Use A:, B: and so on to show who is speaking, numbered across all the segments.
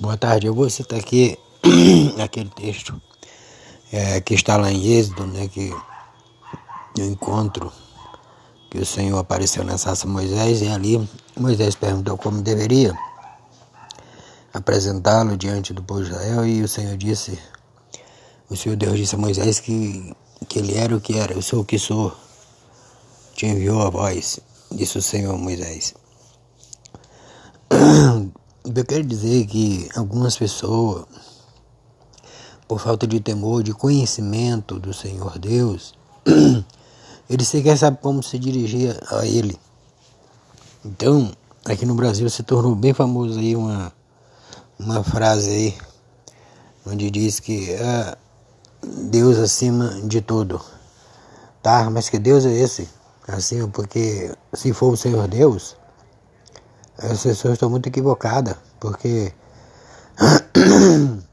A: Boa tarde, eu vou citar aqui aquele texto é, que está lá em Êxodo, né, que eu encontro que o Senhor apareceu na sarça Moisés e ali Moisés perguntou como deveria apresentá-lo diante do povo de Israel e o Senhor disse, o Senhor Deus disse a Moisés que, que ele era o que era, eu sou o que sou, te enviou a voz, disse o Senhor a Moisés. Eu quero dizer que algumas pessoas, por falta de temor, de conhecimento do Senhor Deus, eles sequer sabem como se dirigir a Ele. Então, aqui no Brasil se tornou bem famoso aí uma, uma frase aí, onde diz que é Deus acima de tudo. Tá, mas que Deus é esse? Acima, porque se for o Senhor Deus, as pessoas estão muito equivocadas, porque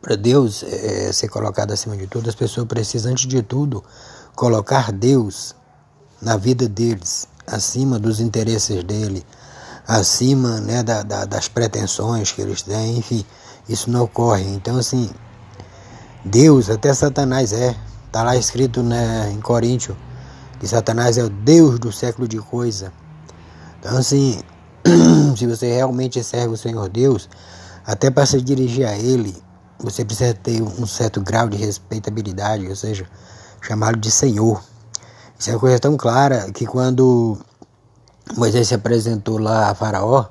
A: para Deus é, ser colocado acima de tudo, as pessoas precisam, antes de tudo, colocar Deus na vida deles, acima dos interesses dele, acima né, da, da, das pretensões que eles têm, enfim, isso não ocorre. Então, assim, Deus, até Satanás é, está lá escrito né, em Coríntios, que Satanás é o Deus do século de coisa. Então, assim, se você realmente serve o Senhor Deus, até para se dirigir a Ele, você precisa ter um certo grau de respeitabilidade, ou seja, chamá-lo de Senhor. Isso é uma coisa tão clara que quando Moisés se apresentou lá a Faraó,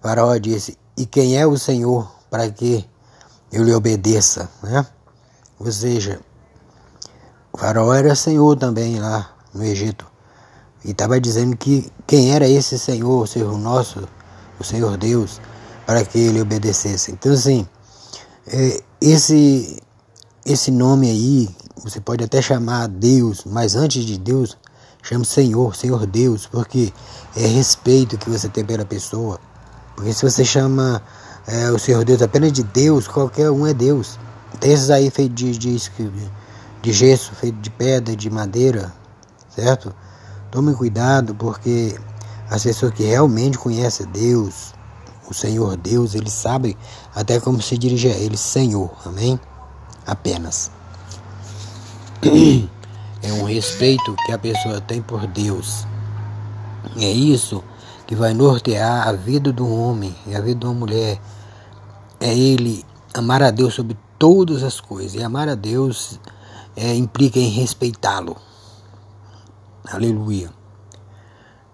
A: Faraó disse: E quem é o Senhor para que eu lhe obedeça? Né? Ou seja, Faraó era Senhor também lá no Egito. E estava dizendo que quem era esse Senhor, o Senhor nosso, o Senhor Deus, para que ele obedecesse. Então, assim, é, esse, esse nome aí, você pode até chamar Deus, mas antes de Deus, chame Senhor, Senhor Deus, porque é respeito que você tem pela pessoa. Porque se você chama é, o Senhor Deus apenas de Deus, qualquer um é Deus. Tem esses aí feitos de, de, de gesso, feito de pedra, de madeira, certo? Tome cuidado, porque as pessoas que realmente conhecem Deus, o Senhor Deus, eles sabem até como se dirigir a Ele, Senhor, amém? Apenas. É um respeito que a pessoa tem por Deus. É isso que vai nortear a vida do homem e a vida de uma mulher. É ele amar a Deus sobre todas as coisas. E amar a Deus é, implica em respeitá-lo. Aleluia.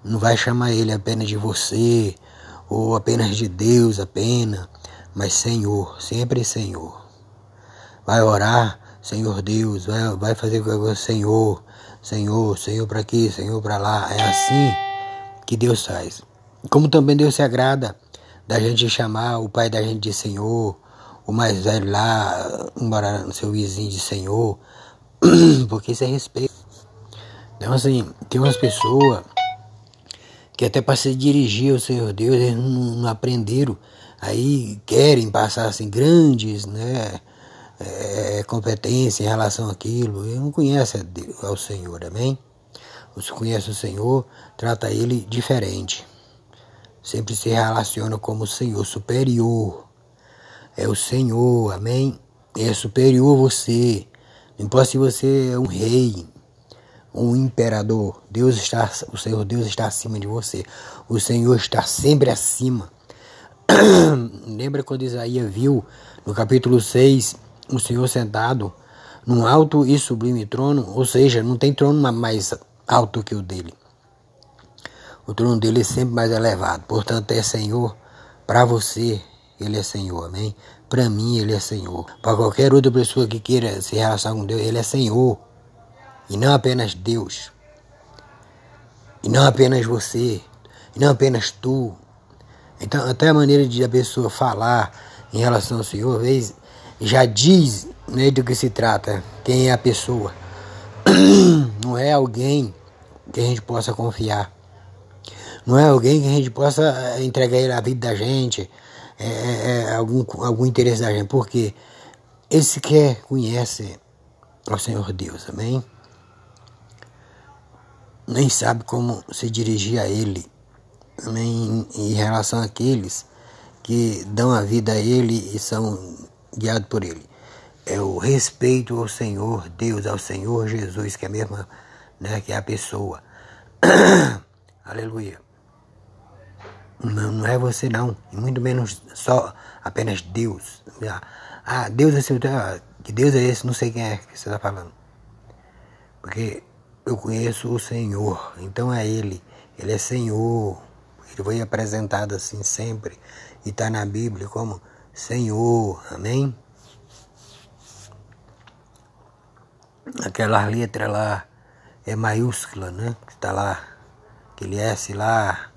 A: Não vai chamar ele apenas de você, ou apenas de Deus apenas, mas Senhor, sempre Senhor. Vai orar, Senhor Deus, vai, vai fazer com Senhor, Senhor, Senhor para aqui, Senhor para lá. É assim que Deus faz. Como também Deus se agrada da gente chamar o pai da gente de Senhor, o mais velho lá, embora seu vizinho de Senhor, porque isso é respeito. Então, assim, tem umas pessoas que até para se dirigir ao Senhor Deus, eles não, não aprenderam. Aí querem passar assim grandes né, é, competências em relação àquilo. Ele não conhece ao Senhor, amém? Você conhece o Senhor, trata ele diferente. Sempre se relaciona como o Senhor superior. É o Senhor, amém? É superior a você. Não importa se você é um rei, um imperador. Deus está, o Senhor Deus está acima de você. O Senhor está sempre acima. Lembra quando Isaías viu no capítulo 6 o Senhor sentado num alto e sublime trono, ou seja, não tem trono mais alto que o dele. O trono dele é sempre mais elevado. Portanto, é Senhor para você, ele é Senhor, amém? Para mim, ele é Senhor. Para qualquer outra pessoa que queira se relacionar com Deus, ele é Senhor e não apenas Deus, e não apenas você, e não apenas tu. Então, até a maneira de a pessoa falar em relação ao Senhor, já diz né, do que se trata, quem é a pessoa. Não é alguém que a gente possa confiar. Não é alguém que a gente possa eh, entregar a vida da gente, é, é, algum, algum interesse da gente, porque esse que conhece ao Senhor Deus, amém? Nem sabe como se dirigir a ele. Também em relação àqueles que dão a vida a Ele e são guiados por Ele. É o respeito ao Senhor Deus, ao Senhor Jesus, que é a mesma, né, que é a pessoa. Aleluia. Não, não é você não, e muito menos só apenas Deus. Ah, Deus é seu, ah, que Deus é esse, não sei quem é que você está falando. Porque eu conheço o Senhor, então é Ele, Ele é Senhor. Ele foi apresentado assim sempre e está na Bíblia como Senhor, amém? Aquela letra lá é maiúscula, né? Que está lá, aquele S lá,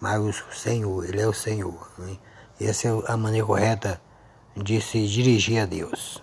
A: maiúsculo, Senhor, Ele é o Senhor. Amém? Essa é a maneira correta de se dirigir a Deus.